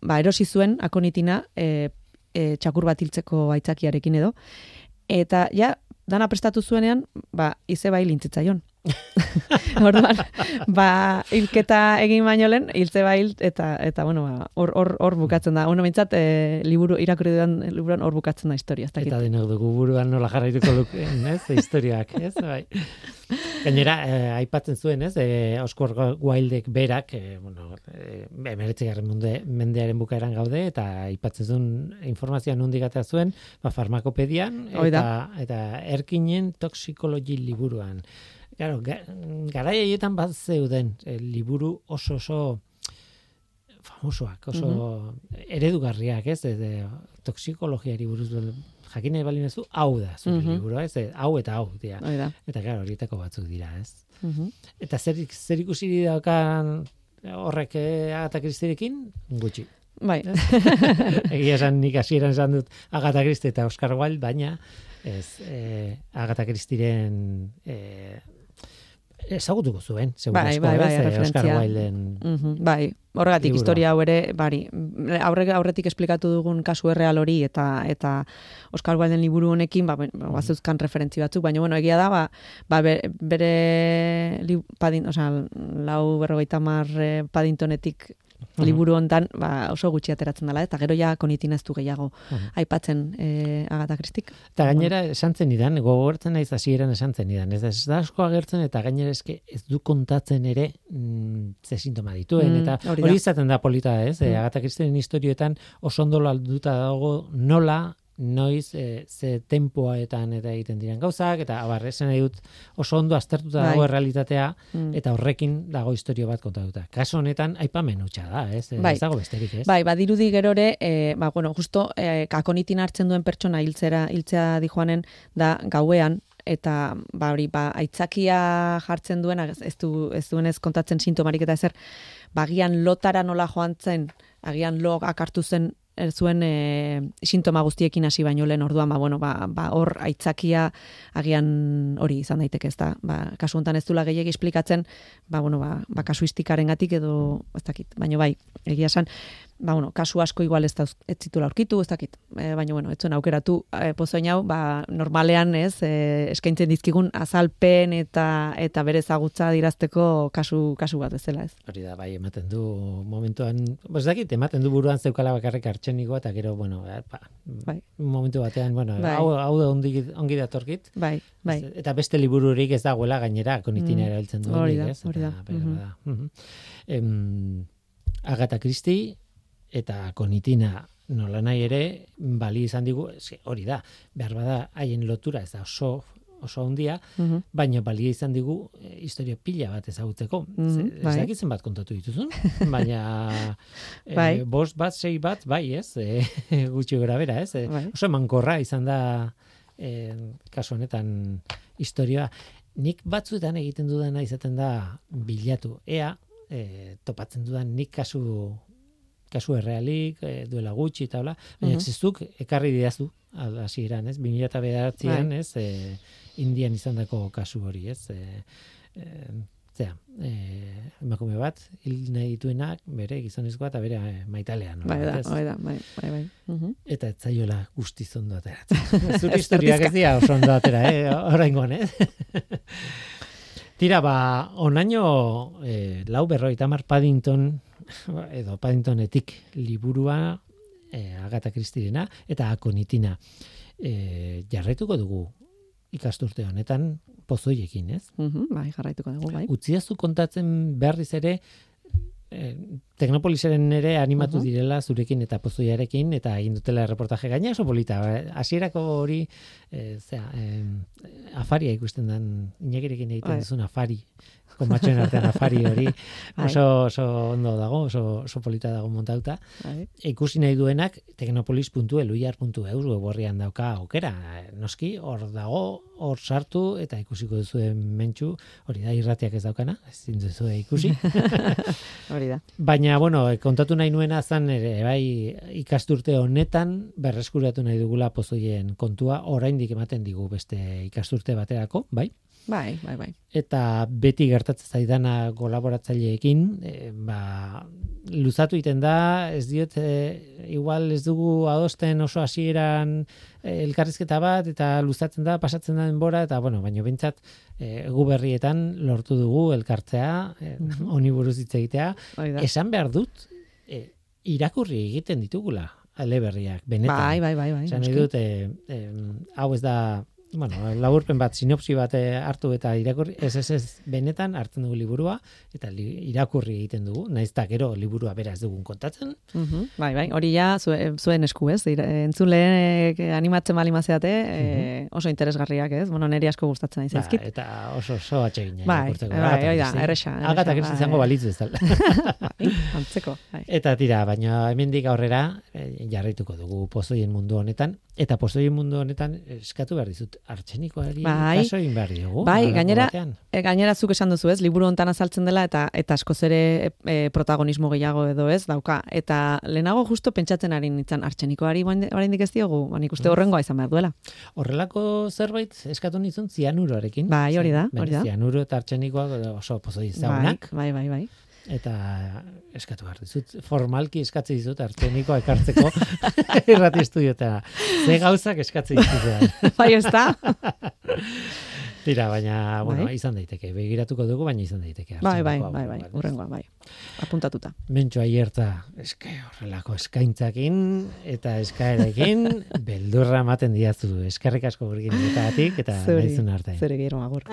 ba erosi zuen akonitina e, e, txakur bat hiltzeko aitzakiarekin edo. Eta, ja, dana prestatu zuenean, ba, ize bai lintzitzaion. Orduan, ba, hilketa egin baino lehen, hiltze ba eta, eta bueno, ba, hor, hor, hor bukatzen da. Bueno, mintzat, e, eh, liburu, irakurri duan liburuan hor bukatzen da historia. Eta denok dugu buruan nola jarraituko lukeen, ez? Historiak, ez? Bai. Gainera, eh, aipatzen zuen, ez? Eh, Oskor Wildek berak, eh, bueno, eh, munde, mendearen bukaeran gaude, eta aipatzen zuen informazioa nundik zuen, ba, farmakopedian, eta, eta erkinen toksikologi liburuan. Claro, garai haietan bat zeuden eh, liburu oso oso famosoak, oso eredugarriak, ez? De, toksikologiari buruz jakin nahi balin hau da, zure mm liburu, ez? Hau eta hau, dira. Eta claro, horietako batzuk dira, ez? Mm Eta zer, zer ikusi daukan horrek eh, Agatha Christierekin gutxi. Bai. Egia esan nik hasieran esan dut Agatha Christie eta Oscar Wilde, baina ez eh, Agatha Christieren eh, ezagutuko zuen, seguro bai, bai, bai, bai, Oscar Wilden. Mm bai, horregatik historia hau ere, bari, aurre, aurretik esplikatu dugun kasu erreal hori eta eta Oscar Wilden liburu honekin, ba, bazeuzkan referentzi batzuk, baina bueno, egia da, ba, ba bere, li, padin, o sea, lau berrogeita mar eh, padintonetik -huh. liburu hontan ba, oso gutxi ateratzen dela eta gero ja konitin ez du gehiago aipatzen e, Agatha Christik. Eta gainera esan zen idan, gogortzen naiz hasieran esan zen idan, ez da asko agertzen eta gainera eske ez du kontatzen ere mm, ze sintoma dituen mm, eta hori izaten da polita ez, mm. Agatha Christien historioetan oso ondo alduta dago nola noiz e, ze tempoaetan eta egiten diren gauzak eta abar esan dut oso ondo aztertuta dago bai. realitatea mm. eta horrekin dago historio bat kontatuta. Kaso honetan aipamen hutsa da, ez? Bai. Ez dago besterik, ez? Bai, badirudi gerore, e, ba bueno, justo e, kakonitin hartzen duen pertsona hiltzera hiltzea dijoanen da gauean eta ba hori ba aitzakia jartzen duena ez du ez duenez kontatzen sintomarik eta ezer bagian lotara nola joantzen agian log akartu zen er zuen e, sintoma guztiekin hasi baino lehen orduan ba bueno ba, ba hor aitzakia agian hori izan daiteke ezta? Ba kasu hontan ez dula gehiegi esplikatzen ba bueno ba, ba kasuistikarengatik edo ez dakit baino bai egia esan ba, bueno, kasu asko igual ez, dauz, ez zitula aurkitu, ez dakit, e, baina, bueno, etzen aukeratu e, pozoin hau, ba, normalean, ez, e, eskaintzen dizkigun azalpen eta eta bere zagutza dirazteko kasu, kasu bat ezela, ez. Hori da, bai, ematen du momentuan, ez dakit, ematen du buruan zeukala bakarrik hartzen eta gero, bueno, ba, bai. momentu batean, bueno, bai. hau, hau da ongi, ongi datorkit. Bai, bai. Eta beste libururik ez dagoela gainera, konitina mm. erabiltzen du. Hori da, hori da. Mhm. Mhm. Agatha Christie eta Konitina nola nahi ere bali izan digu, hori da, behar bada haien lotura ez da oso oso handia, Mhm. baina balia izan digu eh, historia pila bat ezagutzeko. Mm Ez bai. dakitzen bat kontatu dituzun, baina eh, Bai. bost bat, sei bat, bai ez, eh, gutxi gora bera ez, Bai. oso emankorra izan da eh, kasu honetan historia. Nik batzuetan egiten dudana izaten da bilatu. Ea, eh, topatzen dudan nik kasu kasu errealik, eh, duela gutxi eta hola, baina Mhm. zezuk ekarri didazu hasieran, ez? 2009an, Bai. ez? Eh, Indian izandako kasu hori, ez? Eh, eh, zera, eh, emakume bat, hil nahi dituenak, bere gizonezkoa eta bere maitalea, no? Bai da, bai da, bai, bai, bai. Mhm. Eta ez zaiola guztiz ondo ateratzen. Zure historiak ez dira oso ondo atera, eh? Oraingoan, eh? Tira, ba, onaino eh, lau berroi tamar Paddington, edo Paddingtonetik liburua, eh, Agatha Christiena, eta Akonitina. Eh, jarraituko dugu ikasturte honetan pozoiekin, ez? Mhm, bai, jarraituko dugu, bai. Utziazu kontatzen berriz ere eh, Teknopolisaren ere animatu Mhm. direla zurekin eta pozoiarekin eta egin dutela reportaje gaina oso polita. eh, Hasierako hori eh, zera, eh, afaria ikusten den inakirekin egiten Bai. duzun afari konbatxoen artean afari hori Bai. oso, oso ondo dago, oso, oso polita dago montauta. bai. Ikusi nahi duenak teknopolis.eluiar.eus weborrian dauka aukera. Noski, hor dago, hor sartu eta ikusiko duzuen mentxu, hori da irratiak ez daukana, ezin duzu ikusi. Hori da. Baina, bueno, kontatu nahi nuena zan ere, bai, ikasturte honetan berreskuratu nahi dugula pozoien kontua, oraindik ematen digu beste ikasturte baterako, bai? Bai, bai, bai. eta beti gertatzen zaidana kolaboratzaileekin, e, ba, luzatu egiten da, ez diot, e, igual ez dugu adosten oso hasieran e, elkarrizketa bat, eta luzatzen da, pasatzen da denbora, eta bueno, baino bintzat, e, gu berrietan lortu dugu elkartzea, e, Mhm. honi buruz hitz egitea, esan behar dut, e, irakurri egiten ditugula, aleberriak, benetan. Bai, bai, bai, bai. Esan dut, e, hau ez da, bueno, laburpen bat, sinopsi bat eh, hartu eta irakurri, ez ez ez, benetan hartzen dugu liburua, eta li, irakurri egiten dugu, naiz eta gero liburua bera ez dugun kontatzen, Mhm, Bai, bai, hori ja zue- zuen esku, ez? Entzule animatzen bali mazeate, eh, oso interesgarriak, ez? Bueno, neri asko gustatzen nahi ba, zaizkit. eta oso oso atsegina Bai, irakurtzeko. bai, Agatha hori da, Christie. erresa, erresa, Agatha Christie bai. izango balitz bezala. Bai, antzeko, bai. Eta tira, baina hemendik aurrera eh, jarraituko dugu pozoien mundu honetan, eta pozoien mundu honetan eskatu behar dizut, artxenikoari Bai. kaso egin behar diogu. Bai, gainera-. E, gainera zuk esan duzu, ez? Liburu hontan azaltzen dela eta eta askoz ere e, protagonismo gehiago edo ez dauka. Eta lehenago justo pentsatzen ari nintzen artxenikoari orain- oraindik ez diogu, ba nik uste horrengoa izan behar duela. Horrelako zerbait eskatu nizun zianuroarekin. Bai, hori da, hori da. Zianuro eta artxenikoak oso pozoi Bai, ezagunak. bai, bai, bai. Eta eskatu behar dizut, formalki eskatze dizut artxenikoa ekartzeko irrati estudiota. Ze gauzak eskatze dizut. bai, ez da? Tira, baina, bueno, Bai. izan daiteke. Begiratuko dugu, baina izan daiteke. bai, bai, bai, bai, urrengoa, bai. Apuntatuta. Mentxo aierta, eske horrelako eskaintzakin eta eskaerekin beldurra ematen diazu. Eskerrik asko egitatik eta naizun arte. Zure gero agur.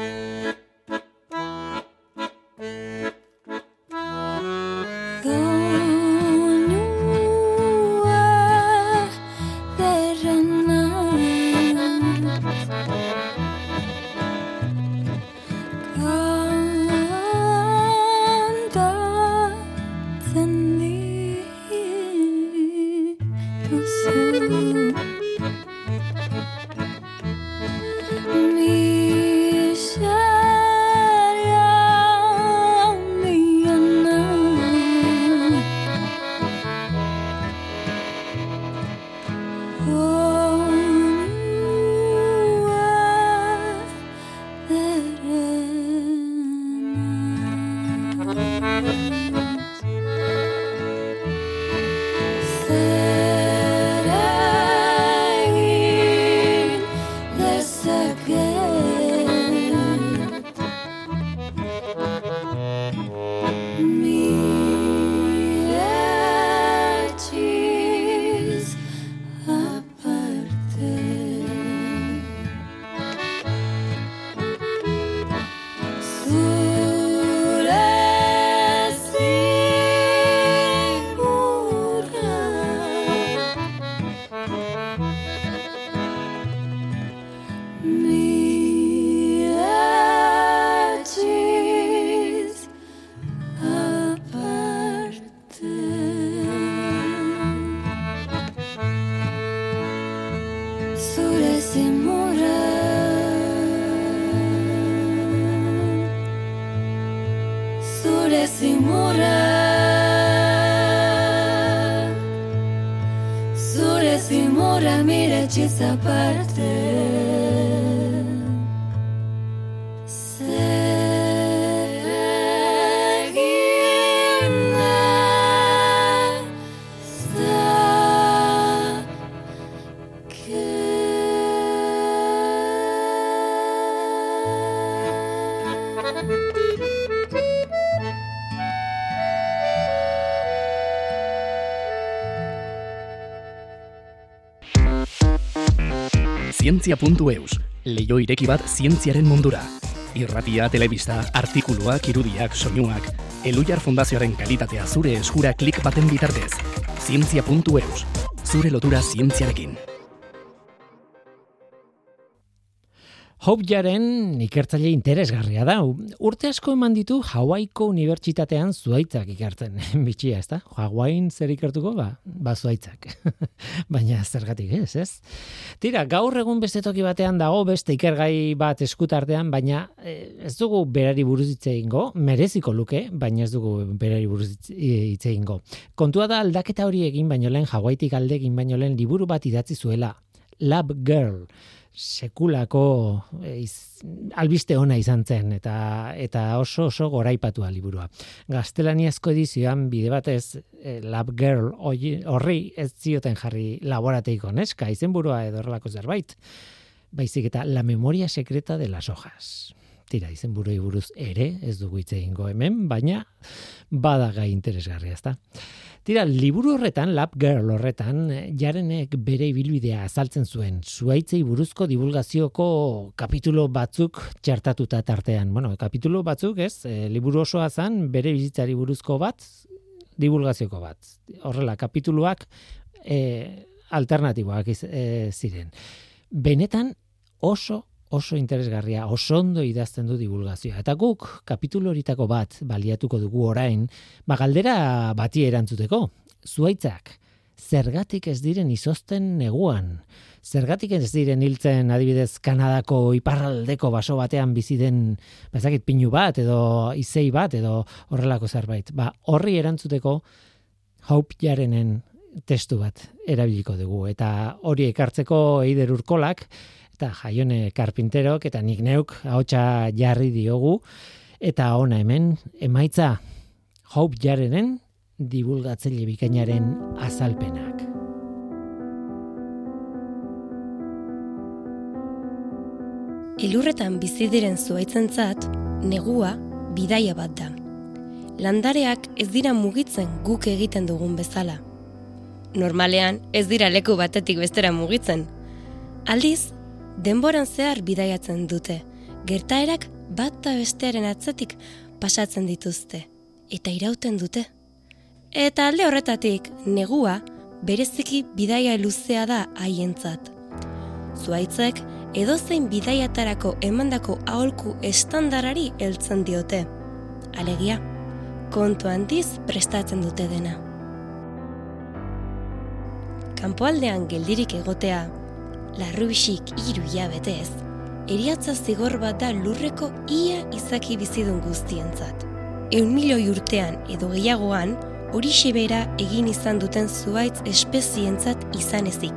Zientzia.eus, leio ireki bat zientziaren mundura. Irratia, telebista, artikuluak, irudiak, soinuak, Elujar Fundazioaren kalitatea zure eskura klik baten bitartez. Zientzia.eus, zure lotura zientziarekin. Hopjaren ikertzaile interesgarria da. Urte asko eman ditu Hawaiiko Unibertsitatean zuaitzak ikertzen. Bitxia, ez da? Hawaiin zer ikertuko? Ba, ba zuaitzak. Baina zergatik ez, ez? Tira, gaur egun beste toki batean dago beste ikergai bat eskutartean, baina eh, ez dugu berari buruz hitz egingo, mereziko luke, baina ez dugu berari buruz hitz hitz egingo. Kontua da aldaketa hori egin baino lehen Hawaiitik alde egin baino lehen liburu bat idatzi zuela. Lab Girl sekulako eh, iz, albiste ona izan zen eta eta oso oso goraipatua liburua. Gaztelaniazko edizioan bide batez eh, Lab Girl horri ez zioten jarri laborateiko neska izenburua edo horrelako zerbait. Baizik eta La memoria secreta de las hojas. Tira, izenburuei buruz ere ez dugu hitz egingo hemen, baina bada gai interesgarria, ezta? Tira, liburu horretan, Lab Girl horretan, eh, jarenek bere ibilbidea azaltzen zuen, zuaitzei buruzko divulgazioko kapitulo batzuk txertatuta tartean. Bueno, kapitulo batzuk, ez, e, liburu osoa zen, bere bizitzari buruzko bat, divulgazioko bat. Horrela, kapituluak e, alternatiboak e, ziren. Benetan oso oso interesgarria, oso ondo idazten du divulgazioa. Eta guk, kapitulu horitako bat baliatuko dugu orain, ba galdera bati erantzuteko. Zuaitzak, zergatik ez diren izozten neguan? Zergatik ez diren hiltzen adibidez Kanadako iparraldeko baso batean bizi den ba ez dakit pinu bat edo izei bat edo horrelako zerbait. Ba, horri erantzuteko Hope Jarenen testu bat erabiliko dugu eta hori ekartzeko Eider Urkolak eta Jaione Karpinterok eta nik neuk ahotsa jarri diogu eta ona hemen emaitza Hope Jarenen divulgatzaile bikainaren azalpenak. Elurretan bizi diren zuaitzentzat, negua bidaia bat da. Landareak ez dira mugitzen guk egiten dugun bezala. Normalean ez dira leku batetik bestera mugitzen. Aldiz, denboran zehar bidaiatzen dute, gertaerak bat eta bestearen atzetik pasatzen dituzte, eta irauten dute. Eta alde horretatik, negua bereziki bidaia luzea da haientzat. Zuaitzek edozein bidaiatarako emandako aholku estandarari heltzen diote. Alegia, kontu handiz prestatzen dute dena. Kanpoaldean geldirik egotea, larrubixik hiru hilabetez, eriatza zigor bat da lurreko ia izaki bizidun guztientzat. Eun milioi urtean edo gehiagoan, hori bera egin izan duten zuaitz espezientzat izan ezik.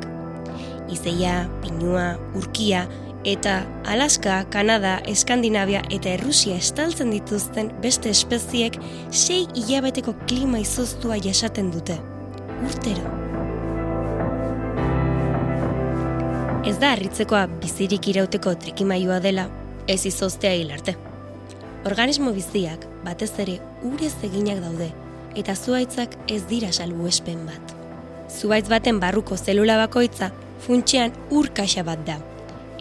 Izeia, pinua, urkia eta Alaska, Kanada, Eskandinavia eta Errusia estaltzen dituzten beste espeziek sei hilabeteko klima izoztua jasaten dute. Urtero. Ez da harritzekoa bizirik irauteko trikimailua dela, ez izoztea hil arte. Organismo biziak batez ere urez eginak daude, eta zuaitzak ez dira salbuespen bat. Zuaitz baten barruko zelula bakoitza funtsean ur kaxa bat da,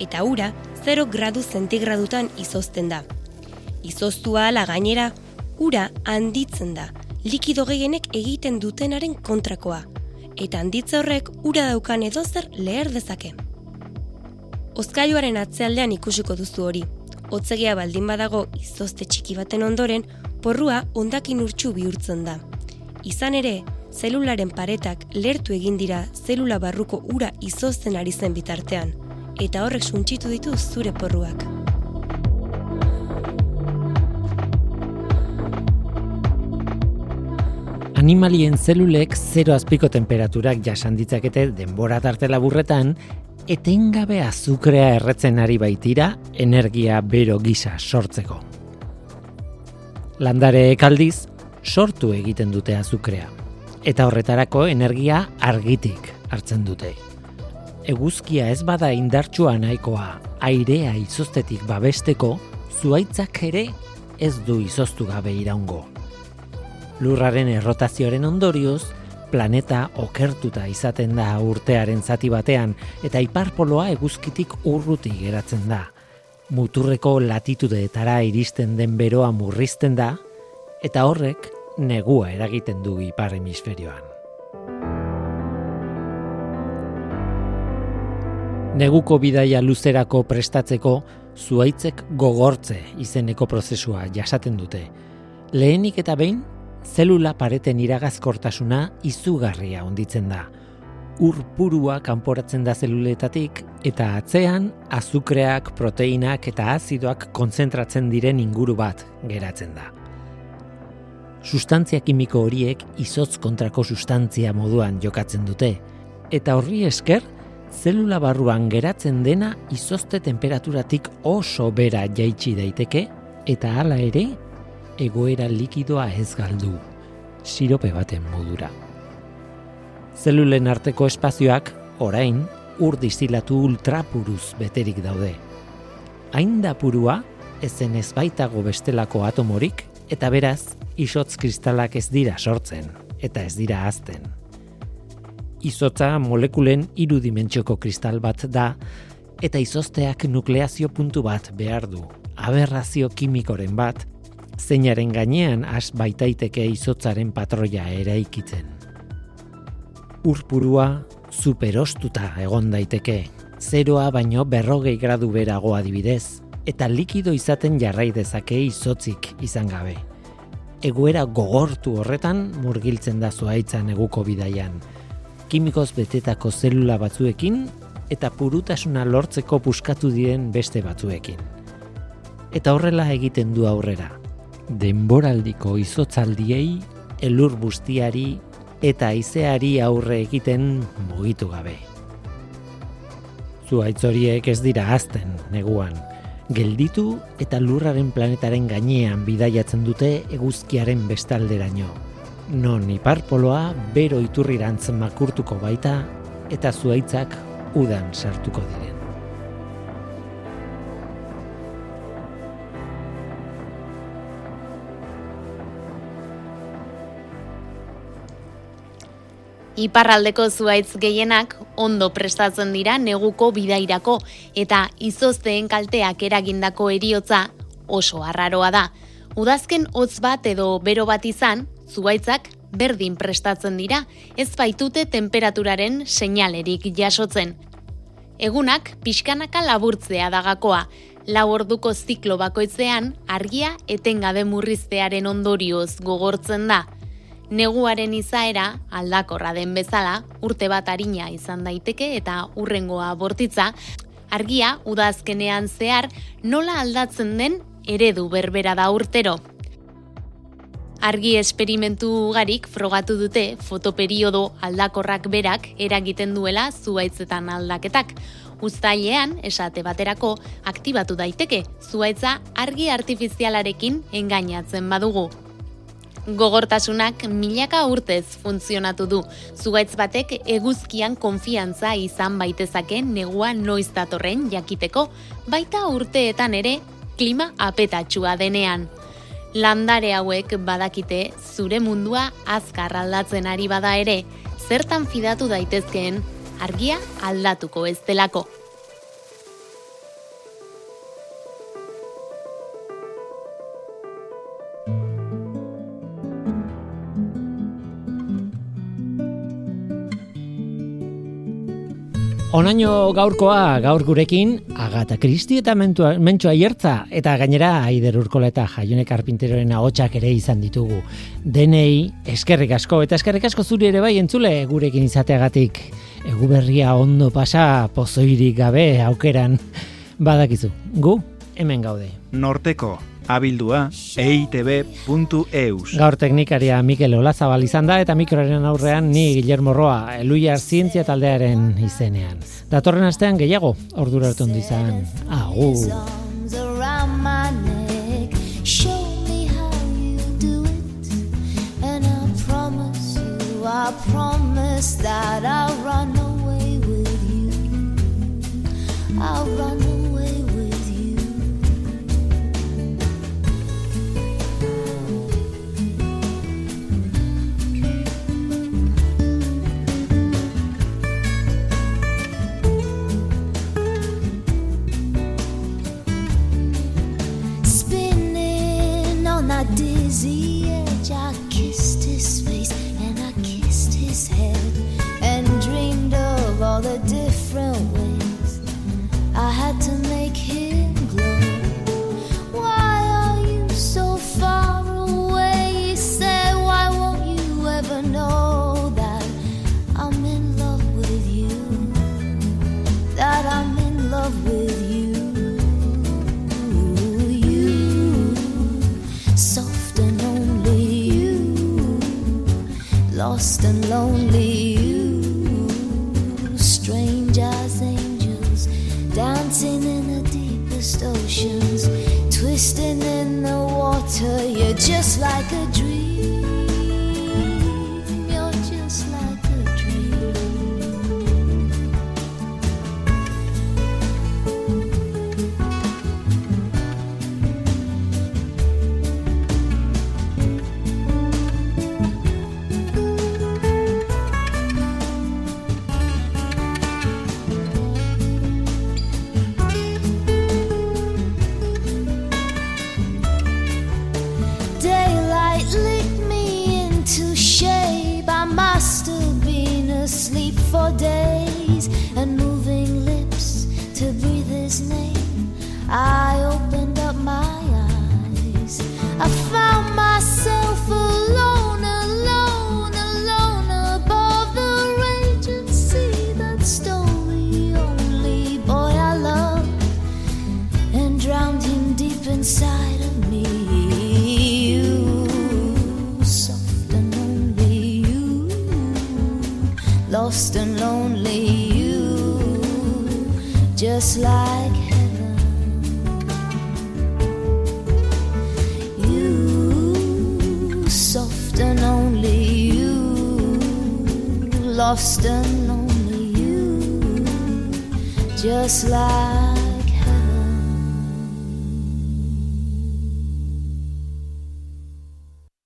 eta ura 0 gradu zentigradutan izozten da. Izoztua ala gainera, ura handitzen da, likido gehienek egiten dutenaren kontrakoa, eta handitze horrek ura daukan edozer leher dezake. Ozkailuaren atzealdean ikusiko duzu hori. Hotzegia baldin badago izozte txiki baten ondoren, porrua ondakin urtsu bihurtzen da. Izan ere, zelularen paretak lertu egin dira zelula barruko ura izozten ari zen bitartean, eta horrek suntsitu ditu zure porruak. Animalien zelulek zero azpiko temperaturak jasan ditzakete denbora tarte laburretan, etengabe azukrea erretzen ari baitira energia bero gisa sortzeko. Landareek aldiz, sortu egiten dute azukrea, eta horretarako energia argitik hartzen dute. Eguzkia ez bada indartsua nahikoa airea izoztetik babesteko, zuaitzak ere ez du izoztu gabe iraungo. Lurraren errotazioaren ondorioz, planeta okertuta izaten da urtearen zati batean eta iparpoloa eguzkitik urruti geratzen da. Muturreko latitudeetara iristen den beroa murrizten da eta horrek negua eragiten du ipar hemisferioan. Neguko bidaia luzerako prestatzeko zuaitzek gogortze izeneko prozesua jasaten dute. Lehenik eta behin zelula pareten iragazkortasuna izugarria onditzen da. Ur purua kanporatzen da zeluletatik eta atzean azukreak, proteinak eta azidoak kontzentratzen diren inguru bat geratzen da. Sustantzia kimiko horiek izotz kontrako sustantzia moduan jokatzen dute eta horri esker zelula barruan geratzen dena izozte temperaturatik oso bera jaitsi daiteke eta hala ere egoera likidoa ez galdu, sirope baten modura. Zelulen arteko espazioak, orain, ur distilatu ultrapuruz beterik daude. Hain da purua, ezen ez baitago bestelako atomorik, eta beraz, isotz kristalak ez dira sortzen, eta ez dira azten. Izotza molekulen irudimentxoko kristal bat da, eta izozteak nukleazio puntu bat behar du, aberrazio kimikoren bat, zeinaren gainean has baitaiteke izotzaren patroia eraikitzen. Urpurua superostuta egon daiteke, zeroa baino berrogei gradu berago adibidez, eta likido izaten jarrai dezake izotzik izan gabe. Egoera gogortu horretan murgiltzen da zuaitza neguko bidaian, kimikoz betetako zelula batzuekin eta purutasuna lortzeko puskatu diren beste batzuekin. Eta horrela egiten du aurrera, denboraldiko izotzaldiei, elur bustiari eta aizeari aurre egiten mugitu gabe. Zuaitz horiek ez dira azten neguan, gelditu eta lurraren planetaren gainean bidaiatzen dute eguzkiaren bestalderaino. Non iparpoloa bero iturrirantz makurtuko baita eta zuaitzak udan sartuko diren. Iparraldeko zuaitz gehienak ondo prestatzen dira neguko bidairako eta izozteen kalteak eragindako eriotza oso arraroa da. Udazken hotz bat edo bero bat izan, zuaitzak berdin prestatzen dira, ez baitute temperaturaren seinalerik jasotzen. Egunak pixkanaka laburtzea dagakoa, lau orduko ziklo bakoitzean argia etengabe murriztearen ondorioz gogortzen da neguaren izaera aldakorra den bezala, urte bat harina izan daiteke eta urrengoa bortitza, argia udazkenean zehar nola aldatzen den eredu berbera da urtero. Argi esperimentu ugarik frogatu dute fotoperiodo aldakorrak berak eragiten duela zuaitzetan aldaketak. Uztailean, esate baterako, aktibatu daiteke, zuaitza argi artifizialarekin engainatzen badugu gogortasunak milaka urtez funtzionatu du. Zugaitz batek eguzkian konfiantza izan baitezake negua noiz datorren jakiteko, baita urteetan ere klima apetatxua denean. Landare hauek badakite zure mundua azkar aldatzen ari bada ere, zertan fidatu daitezkeen argia aldatuko ez delako. Onaino gaurkoa gaur gurekin Agata Kristi eta mentua, mentsua hiertza eta gainera Aider Urkola eta Jaione Karpinteroren ahotsak ere izan ditugu. Denei eskerrik asko eta eskerrik asko zuri ere bai entzule gurekin izateagatik. Egu berria ondo pasa pozoirik gabe aukeran badakizu. Gu hemen gaude. Norteko abildua eitb.eus. Gaur teknikaria Mikel Olazabal izan da eta mikroaren aurrean ni Guillermo Roa, Eluiar Zientzia taldearen izenean. Datorren astean gehiago, ordura hartu ondo izan. Agur. arms around my neck. Show me how you do it. And I promise you, I promise that I'll run away with you. I'll run away That dizzy edge, I kissed his face and I kissed his head and dreamed of all the different ways I had to lost and lonely